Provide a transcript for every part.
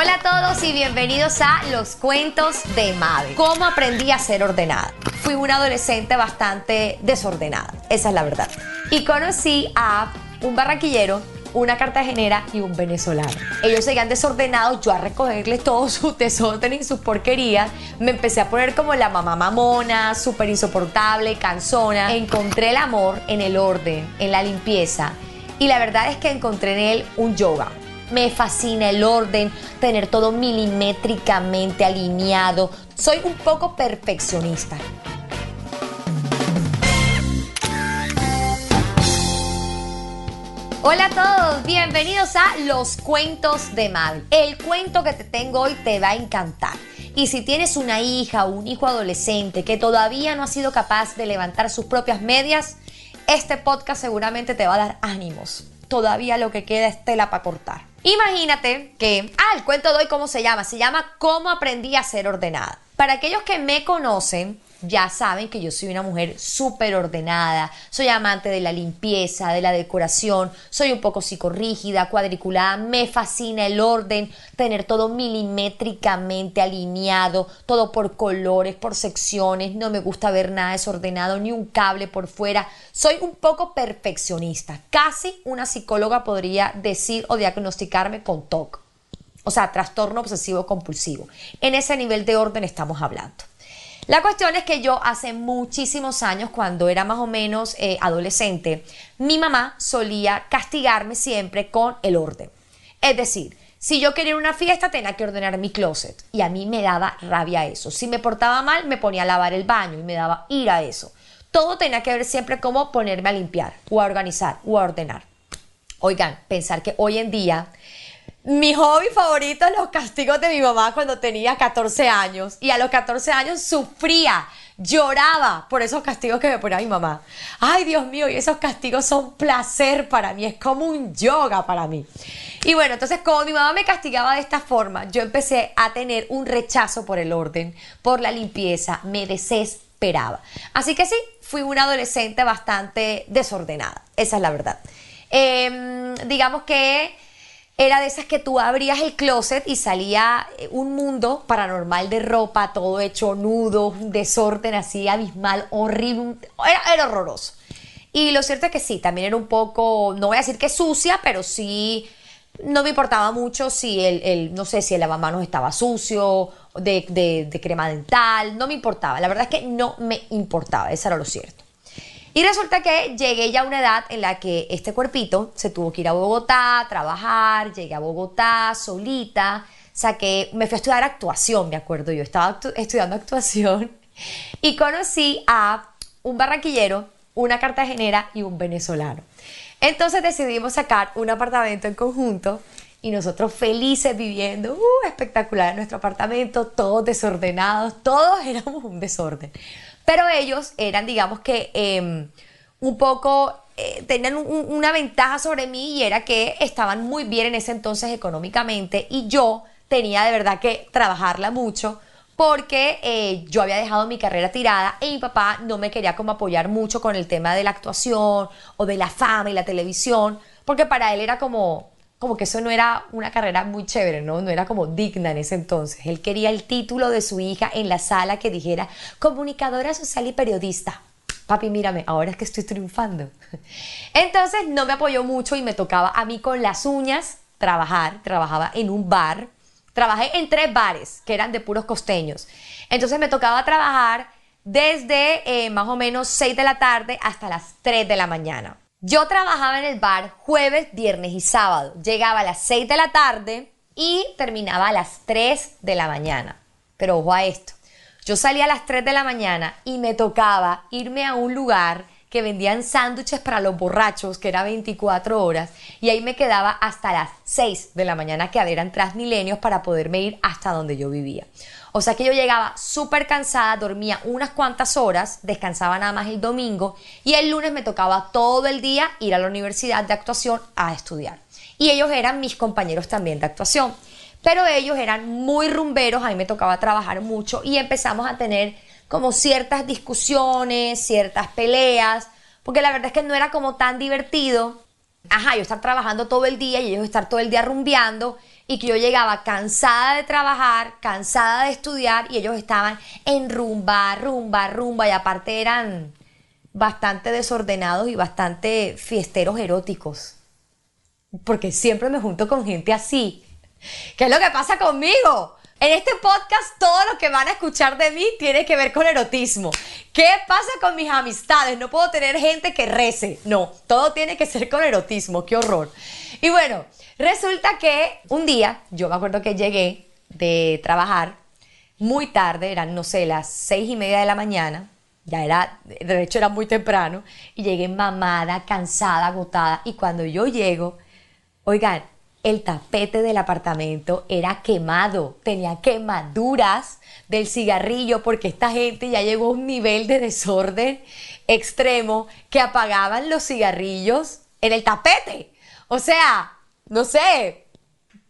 Hola a todos y bienvenidos a Los Cuentos de Mabel. ¿Cómo aprendí a ser ordenada? Fui una adolescente bastante desordenada, esa es la verdad. Y conocí a un barraquillero una cartagenera y un venezolano. Ellos seguían desordenados, yo a recogerles todo su desorden y sus porquerías. Me empecé a poner como la mamá mamona, súper insoportable, cansona. Encontré el amor en el orden, en la limpieza. Y la verdad es que encontré en él un yoga. Me fascina el orden, tener todo milimétricamente alineado. Soy un poco perfeccionista. Hola a todos, bienvenidos a Los Cuentos de Mabel. El cuento que te tengo hoy te va a encantar. Y si tienes una hija o un hijo adolescente que todavía no ha sido capaz de levantar sus propias medias, este podcast seguramente te va a dar ánimos. Todavía lo que queda es tela para cortar. Imagínate que, ah, el cuento de hoy, ¿cómo se llama? Se llama ¿Cómo aprendí a ser ordenada? Para aquellos que me conocen, ya saben que yo soy una mujer súper ordenada, soy amante de la limpieza, de la decoración, soy un poco psicorrígida, cuadriculada, me fascina el orden, tener todo milimétricamente alineado, todo por colores, por secciones, no me gusta ver nada desordenado, ni un cable por fuera, soy un poco perfeccionista, casi una psicóloga podría decir o diagnosticarme con TOC. O sea, trastorno obsesivo compulsivo. En ese nivel de orden estamos hablando. La cuestión es que yo hace muchísimos años, cuando era más o menos eh, adolescente, mi mamá solía castigarme siempre con el orden. Es decir, si yo quería ir una fiesta tenía que ordenar mi closet y a mí me daba rabia eso. Si me portaba mal me ponía a lavar el baño y me daba ira a eso. Todo tenía que ver siempre como ponerme a limpiar o a organizar o a ordenar. Oigan, pensar que hoy en día mi hobby favorito los castigos de mi mamá cuando tenía 14 años. Y a los 14 años sufría, lloraba por esos castigos que me ponía mi mamá. Ay, Dios mío, y esos castigos son placer para mí, es como un yoga para mí. Y bueno, entonces como mi mamá me castigaba de esta forma, yo empecé a tener un rechazo por el orden, por la limpieza, me desesperaba. Así que sí, fui una adolescente bastante desordenada, esa es la verdad. Em, digamos que era de esas que tú abrías el closet y salía eh, un mundo paranormal de ropa, todo hecho nudo, un desorden así abismal, horrible, era, horroroso. Y lo cierto es que sí, también era un poco, no voy a decir que sucia, pero sí no me importaba mucho si el, no sé, si el lavamanos estaba sucio, de, de crema dental, no me importaba. La verdad es que no me importaba, eso era lo cierto. Y resulta que llegué ya a una edad en la que este cuerpito se tuvo que ir a Bogotá, trabajar, llegué a Bogotá solita, saqué, me fui a estudiar actuación, me acuerdo yo, estaba estudiando actuación y conocí a un barranquillero, una cartagenera y un venezolano. Entonces decidimos sacar un apartamento en conjunto y nosotros felices viviendo, uh, espectacular en nuestro apartamento, todos desordenados, todos éramos un desorden. Pero ellos eran, digamos que, em, un poco, eh, tenían una ventaja sobre mí y era que estaban muy bien en ese entonces económicamente y yo tenía de verdad que trabajarla mucho porque eh, yo había dejado mi carrera tirada y mi papá no me quería como apoyar mucho con el tema de la actuación o de la fama y la televisión, porque para él era como, como que eso no era una carrera muy chévere, ¿no? No era como digna en ese entonces. Él quería el título de su hija en la sala que dijera comunicadora social y periodista. Papi, mírame, ahora es que estoy triunfando. Entonces no me apoyó mucho y me tocaba a mí con las uñas trabajar. Trabajaba en un bar. Trabajé en tres bares que eran de puros costeños. Entonces me tocaba trabajar desde eh, más o menos 6 de la tarde hasta las 3 de la mañana. Yo trabajaba en el bar jueves, viernes y sábado. Llegaba a las 6 de la tarde y terminaba a las 3 de la mañana. Pero ojo a esto. Yo salía a las 3 de la mañana y me tocaba irme a un lugar que vendían sándwiches para los borrachos, que era 24 horas, y ahí me quedaba hasta las 6 de la mañana, que eran Transmilenios, para poderme ir hasta donde yo vivía. O sea que yo llegaba súper cansada, dormía unas cuantas horas, descansaba nada más el domingo y el lunes me tocaba todo el día ir a la universidad de actuación a estudiar. Y ellos eran mis compañeros también de actuación. Pero ellos eran muy rumberos, a mí me tocaba trabajar mucho y empezamos a tener como ciertas discusiones, ciertas peleas, porque la verdad es que no era como tan divertido. Ajá, yo estar trabajando todo el día y ellos estar todo el día rumbeando y que yo llegaba cansada de trabajar, cansada de estudiar y ellos estaban en rumba, rumba, rumba y aparte eran bastante desordenados y bastante fiesteros eróticos. Porque siempre me junto con gente así. ¿Qué es lo que pasa conmigo? En este podcast todo lo que van a escuchar de mí tiene que ver con erotismo. ¿Qué pasa con mis amistades? No puedo tener gente que rece. No, todo tiene que ser con erotismo. Qué horror. Y bueno, resulta que un día, yo me acuerdo que llegué de trabajar muy tarde, eran, no sé, las seis y media de la mañana. Ya era, de hecho era muy temprano. Y llegué mamada, cansada, agotada. Y cuando yo llego, oigan, el tapete del apartamento era quemado, tenía quemaduras del cigarrillo porque esta gente ya llegó a un nivel de desorden extremo que apagaban los cigarrillos en el tapete. O sea, no sé,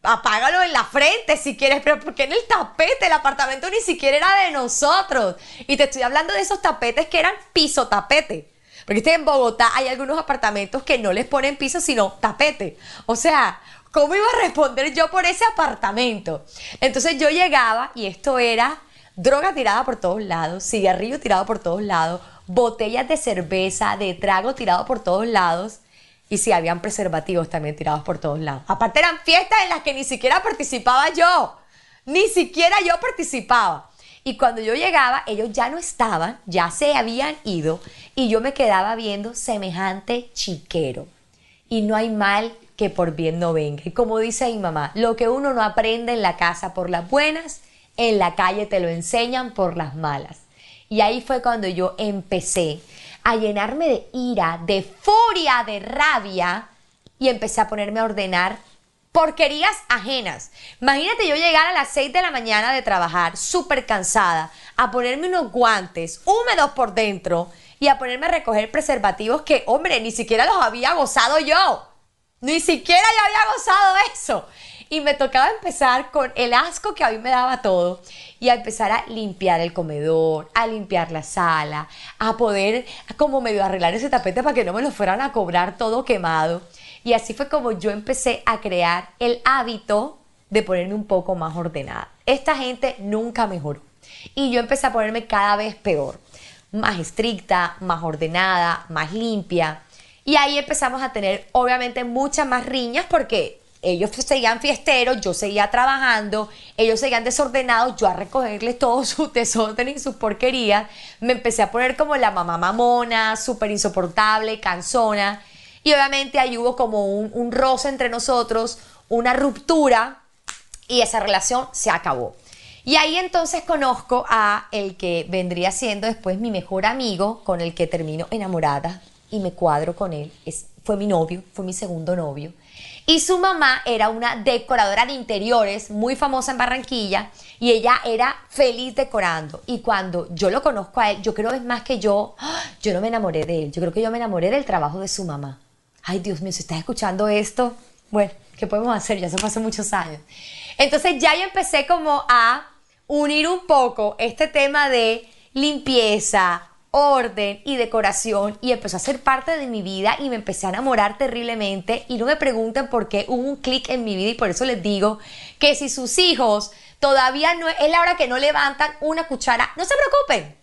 apágalo en la frente si quieres, pero porque en el tapete el apartamento ni siquiera era de nosotros. Y te estoy hablando de esos tapetes que eran piso tapete. Porque en Bogotá hay algunos apartamentos que no les ponen piso, sino tapete. O sea, ¿Cómo iba a responder yo por ese apartamento? Entonces yo llegaba y esto era droga tirada por todos lados, cigarrillo tirado por todos lados, botellas de cerveza, de trago tirado por todos lados. Y sí, habían preservativos también tirados por todos lados. Aparte eran fiestas en las que ni siquiera participaba yo. Ni siquiera yo participaba. Y cuando yo llegaba, ellos ya no estaban, ya se habían ido y yo me quedaba viendo semejante chiquero. Y no hay mal que por bien no venga. Y como dice mi mamá, lo que uno no aprende en la casa por las buenas, en la calle te lo enseñan por las malas. Y ahí fue cuando yo empecé a llenarme de ira, de furia, de rabia y empecé a ponerme a ordenar porquerías ajenas. Imagínate yo llegar a las 6 de la mañana de trabajar, súper cansada, a ponerme unos guantes húmedos por dentro y a ponerme a recoger preservativos que, hombre, ni siquiera los había gozado yo. Ni siquiera yo había gozado eso. Y me tocaba empezar con el asco que a mí me daba todo y a empezar a limpiar el comedor, a limpiar la sala, a poder como medio arreglar ese tapete para que no me lo fueran a cobrar todo quemado. Y así fue como yo empecé a crear el hábito de ponerme un poco más ordenada. Esta gente nunca mejoró. Y yo empecé a ponerme cada vez peor, más estricta, más ordenada, más limpia. Y ahí empezamos a tener obviamente muchas más riñas porque ellos seguían fiesteros, yo seguía trabajando, ellos seguían desordenados, yo a recogerles todo su desorden y sus porquerías. Me empecé a poner como la mamá mamona, súper insoportable, cansona. Y obviamente ahí hubo como un, un roce entre nosotros, una ruptura y esa relación se acabó. Y ahí entonces conozco a el que vendría siendo después mi mejor amigo, con el que termino enamorada y me cuadro con él. Es, fue mi novio, fue mi segundo novio. Y su mamá era una decoradora de interiores muy famosa en Barranquilla y ella era feliz decorando. Y cuando yo lo conozco a él, yo creo es más que yo, ¡ah! yo no me enamoré de él, yo creo que yo me enamoré del trabajo de su mamá. Ay, Dios mío, si estás escuchando esto, bueno, ¿qué podemos hacer? Ya se pasó muchos años. Entonces ya yo empecé como a unir un poco este tema de limpieza, orden y decoración y empezó a ser parte de mi vida y me empecé a enamorar terriblemente y no me pregunten por qué hubo un clic en mi vida y por eso les digo que si sus hijos todavía no es la hora que no levantan una cuchara, no se preocupen.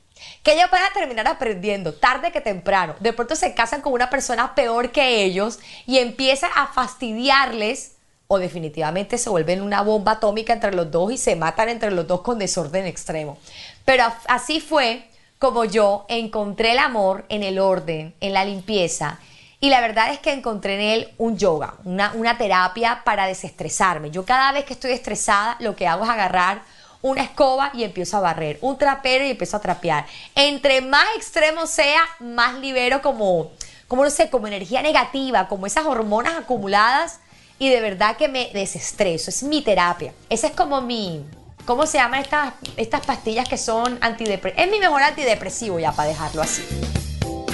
Que ellos van a terminar aprendiendo tarde que temprano. De pronto se casan con una persona peor que ellos y empiezan a fastidiarles o definitivamente se vuelven una bomba atómica entre los dos y se matan entre los dos con desorden extremo. Pero así fue como yo encontré el amor en el orden, en la limpieza. Y la verdad es que encontré en él un yoga, una, una terapia para desestresarme. Yo cada vez que estoy estresada, lo que hago es agarrar una escoba y empiezo a barrer, un trapero y empiezo a trapear. Entre más extremo sea, más libero como, como no sé, como energía negativa, como esas hormonas acumuladas y de verdad que me desestreso. Es mi terapia. Esa es como mi, ¿Cómo se llaman estas, estas pastillas que son antidepresivas? Es mi mejor antidepresivo ya para dejarlo así.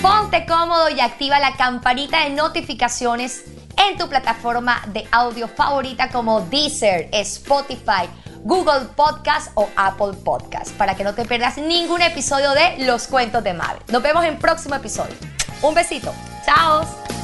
Ponte cómodo y activa la campanita de notificaciones en tu plataforma de audio favorita como Deezer, Spotify, Google Podcast o Apple Podcast para que no te pierdas ningún episodio de Los Cuentos de Mabel. Nos vemos en próximo episodio. Un besito. Chao.